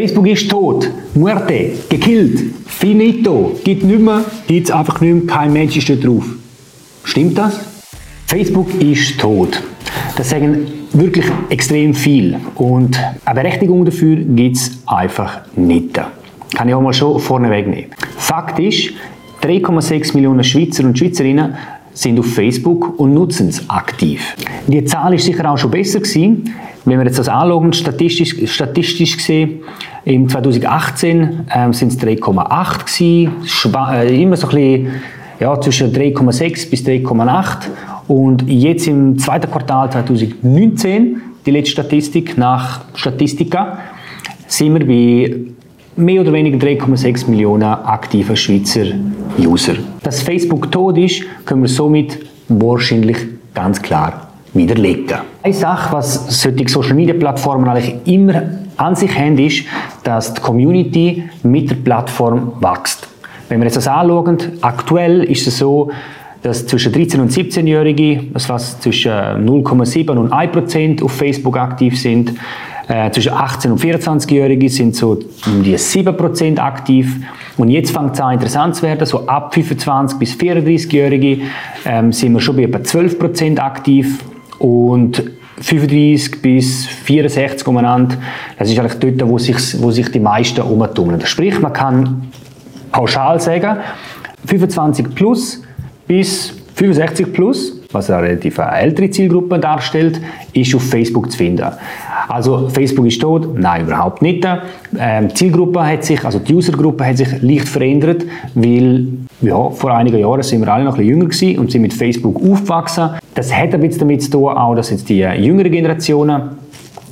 Facebook ist tot. Muerte. Gekillt. Finito. Gibt nicht mehr. Gibt einfach nicht mehr. Kein Mensch ist dort drauf. Stimmt das? Facebook ist tot. Das sagen wirklich extrem viel. Und eine Berechtigung dafür gibt es einfach nicht. Kann ich auch mal schon vorneweg nehmen. Fakt ist, 3,6 Millionen Schweizer und Schweizerinnen sind auf Facebook und nutzen es aktiv. Die Zahl ist sicher auch schon besser gewesen. Wenn wir jetzt das anschauen, statistisch, statistisch gesehen, im 2018 ähm, sind es 3,8 gewesen, äh, immer so ein bisschen ja, zwischen 3,6 bis 3,8 und jetzt im zweiten Quartal 2019, die letzte Statistik nach Statistika, sind wir bei mehr oder weniger 3,6 Millionen aktiver Schweizer User. Dass Facebook tot ist, können wir somit wahrscheinlich ganz klar widerlegen. Eine Sache, was solche Social Media Plattformen eigentlich immer an sich haben, ist, dass die Community mit der Plattform wächst. Wenn wir jetzt das anschauen, aktuell ist es so, dass zwischen 13 und 17-Jährige, das was zwischen 0,7 und 1 Prozent auf Facebook aktiv sind, äh, zwischen 18 und 24-Jährige sind so um die 7% aktiv. Und jetzt fängt es an interessant zu werden, so ab 25 bis 34-Jährige ähm, sind wir schon bei etwa 12% aktiv und 35 bis 64 umeinander, das ist eigentlich dort, wo sich, wo sich die meisten umtummeln. Sprich, man kann pauschal sagen, 25 plus bis 65 plus, was eine relativ ältere Zielgruppe darstellt, ist auf Facebook zu finden. Also Facebook ist tot? Nein, überhaupt nicht. Ähm, die Zielgruppe hat sich, also die Usergruppe hat sich leicht verändert, weil ja, vor einigen Jahren sind wir alle noch ein bisschen jünger gewesen und sind mit Facebook aufgewachsen. Das hat ein bisschen damit zu tun, auch, dass jetzt die jüngeren Generationen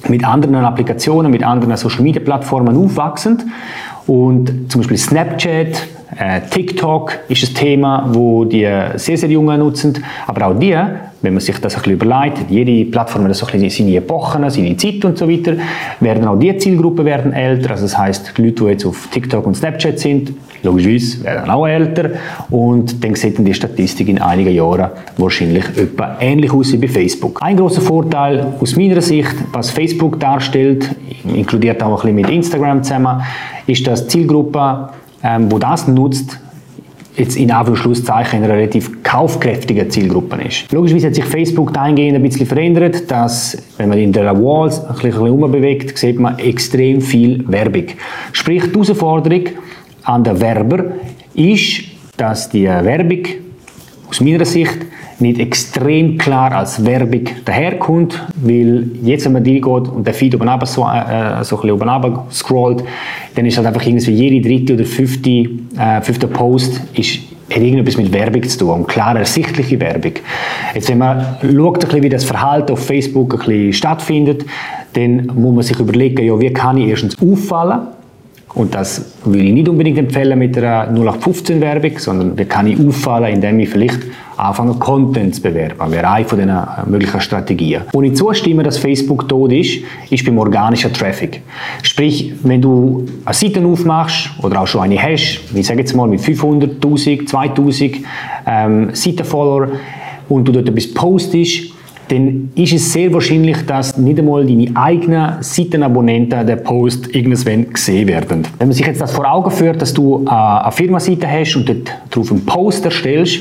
mit anderen Applikationen, mit anderen Social Media Plattformen aufwachsen. Und zum Beispiel Snapchat, TikTok ist ein Thema, wo die sehr, sehr Jungen nutzen. Aber auch die, wenn man sich das ein bisschen überlegt, jede Plattform hat so ein bisschen seine Epochen, seine Zeit und so weiter, werden auch die Zielgruppen werden älter. Also das heißt, die Leute, die jetzt auf TikTok und Snapchat sind, logischerweise werden auch älter. Und dann sieht dann die Statistik in einigen Jahren wahrscheinlich etwa ähnlich aus wie bei Facebook. Ein großer Vorteil aus meiner Sicht, was Facebook darstellt, inkludiert auch ein bisschen mit Instagram zusammen, ist, dass die Zielgruppe, ähm, wo das nutzt, jetzt in Anführungszeichen eine relativ kaufkräftige Zielgruppe ist. Logischerweise hat sich Facebook dahingehend ein bisschen verändert, dass, wenn man in der Walls ein bisschen umbewegt, sieht man extrem viel Werbung. Sprich, die Herausforderung an den Werber ist, dass die Werbung aus meiner Sicht nicht extrem klar als Werbung daherkommt, weil jetzt, wenn man reingeht und der Feed oben runter so, äh, so ein bisschen oben runter scrollt, dann ist halt einfach irgendwie jede dritte oder fünfte, äh, fünfte Post ist, hat irgendetwas mit Werbung zu tun, und klar ersichtliche Werbung. Jetzt, wenn man schaut, bisschen, wie das Verhalten auf Facebook ein bisschen stattfindet, dann muss man sich überlegen, ja, wie kann ich erstens auffallen, und das will ich nicht unbedingt empfehlen mit einer 0815-Werbung, sondern wie kann ich auffallen, indem ich vielleicht anfange, Content zu bewerben. Wäre eine von den äh, möglichen Strategien. Wo ich zustimme, dass Facebook tot ist, ist beim organischen Traffic. Sprich, wenn du eine Seite aufmachst oder auch schon eine hast, ich sage jetzt mal mit 500.000, 2000 ähm, Seitenfollower und du dort etwas postest, dann ist es sehr wahrscheinlich, dass nicht einmal deine eigenen Seitenabonnenten der Post irgendwann gesehen werden. Wenn man sich jetzt das vor Augen führt, dass du äh, eine Firmaseite hast und dort drauf einen Post erstellst,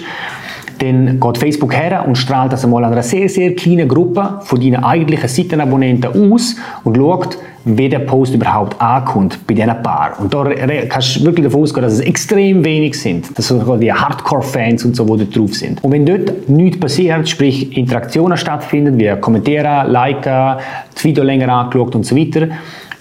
dann geht Facebook her und strahlt das einmal an einer sehr, sehr kleinen Gruppe von deinen eigentlichen Seitenabonnenten aus und schaut, wie der Post überhaupt ankommt bei diesen Paar. Und da kannst du wirklich davon ausgehen, dass es extrem wenig sind. Das sind sogar die Hardcore-Fans und so, die dort drauf sind. Und wenn dort nichts passiert, sprich Interaktionen stattfinden, wie kommentieren, liken, das Video länger angeschaut und so weiter,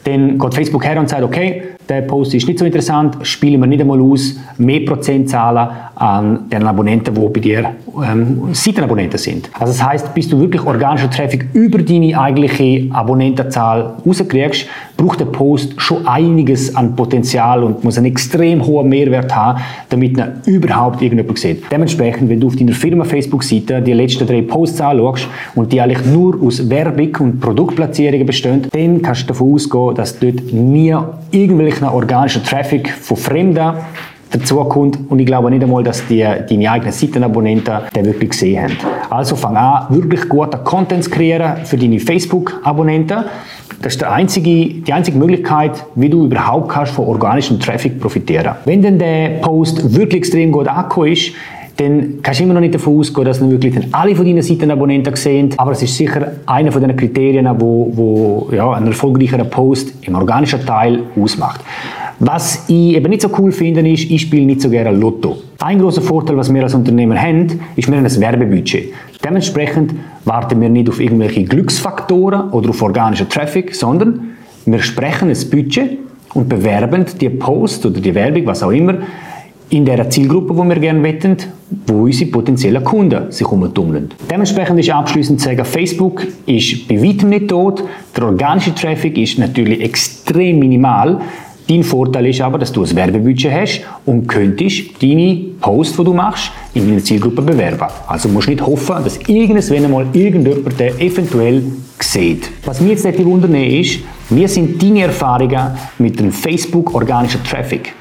dann geht Facebook her und sagt, okay, der Post ist nicht so interessant, spielen wir nicht einmal aus, mehr Prozentzahlen an den Abonnenten, die bei dir ähm, Seitenabonnenten sind. Also das heißt, bis du wirklich organischen Traffic über deine eigentliche Abonnentenzahl rauskriegst, braucht der Post schon einiges an Potenzial und muss einen extrem hohen Mehrwert haben, damit er überhaupt irgendjemand sieht. Dementsprechend, wenn du auf deiner Firma Facebook-Seite die letzten drei Posts anschaust und die eigentlich nur aus Werbung und Produktplatzierungen bestehen, dann kannst du davon ausgehen, dass dort nie irgendwelcher organischer Traffic von Fremden dazukommt und ich glaube nicht einmal, dass die, deine eigenen Seitenabonnenten den wirklich gesehen haben. Also fang an, wirklich guten Content zu kreieren für deine Facebook-Abonnenten Das ist einzige, die einzige Möglichkeit, wie du überhaupt kannst von organischem Traffic profitieren. Wenn denn der Post wirklich extrem gut angekommen ist, dann kannst du immer noch nicht davon ausgehen, dass wirklich dann alle von deinen Seitenabonnenten sehen. Aber es ist sicher einer von den Kriterien, wo, wo ja, ein erfolgreicher Post im organischen Teil ausmacht. Was ich eben nicht so cool finde, ist, ich spiele nicht so gerne Lotto. Ein großer Vorteil, was wir als Unternehmer haben, ist, wir haben ein Werbebudget. Dementsprechend warten wir nicht auf irgendwelche Glücksfaktoren oder auf organischen Traffic, sondern wir sprechen ein Budget und bewerben die Post oder die Werbung, was auch immer, in der Zielgruppe, die wir gerne wetten, wo unsere potenziellen Kunden sich umtummeln. Dementsprechend ist abschließend zu sagen, Facebook ist bei weitem nicht tot. Der organische Traffic ist natürlich extrem minimal. Dein Vorteil ist aber, dass du ein Werbebudget hast und könntest deine Posts, die du machst, in deiner Zielgruppe bewerben. Also musst du nicht hoffen, dass irgendwann einmal irgendjemand den eventuell sieht. Was mir jetzt nicht wundern ist, wie sind deine Erfahrungen mit dem Facebook organischen Traffic?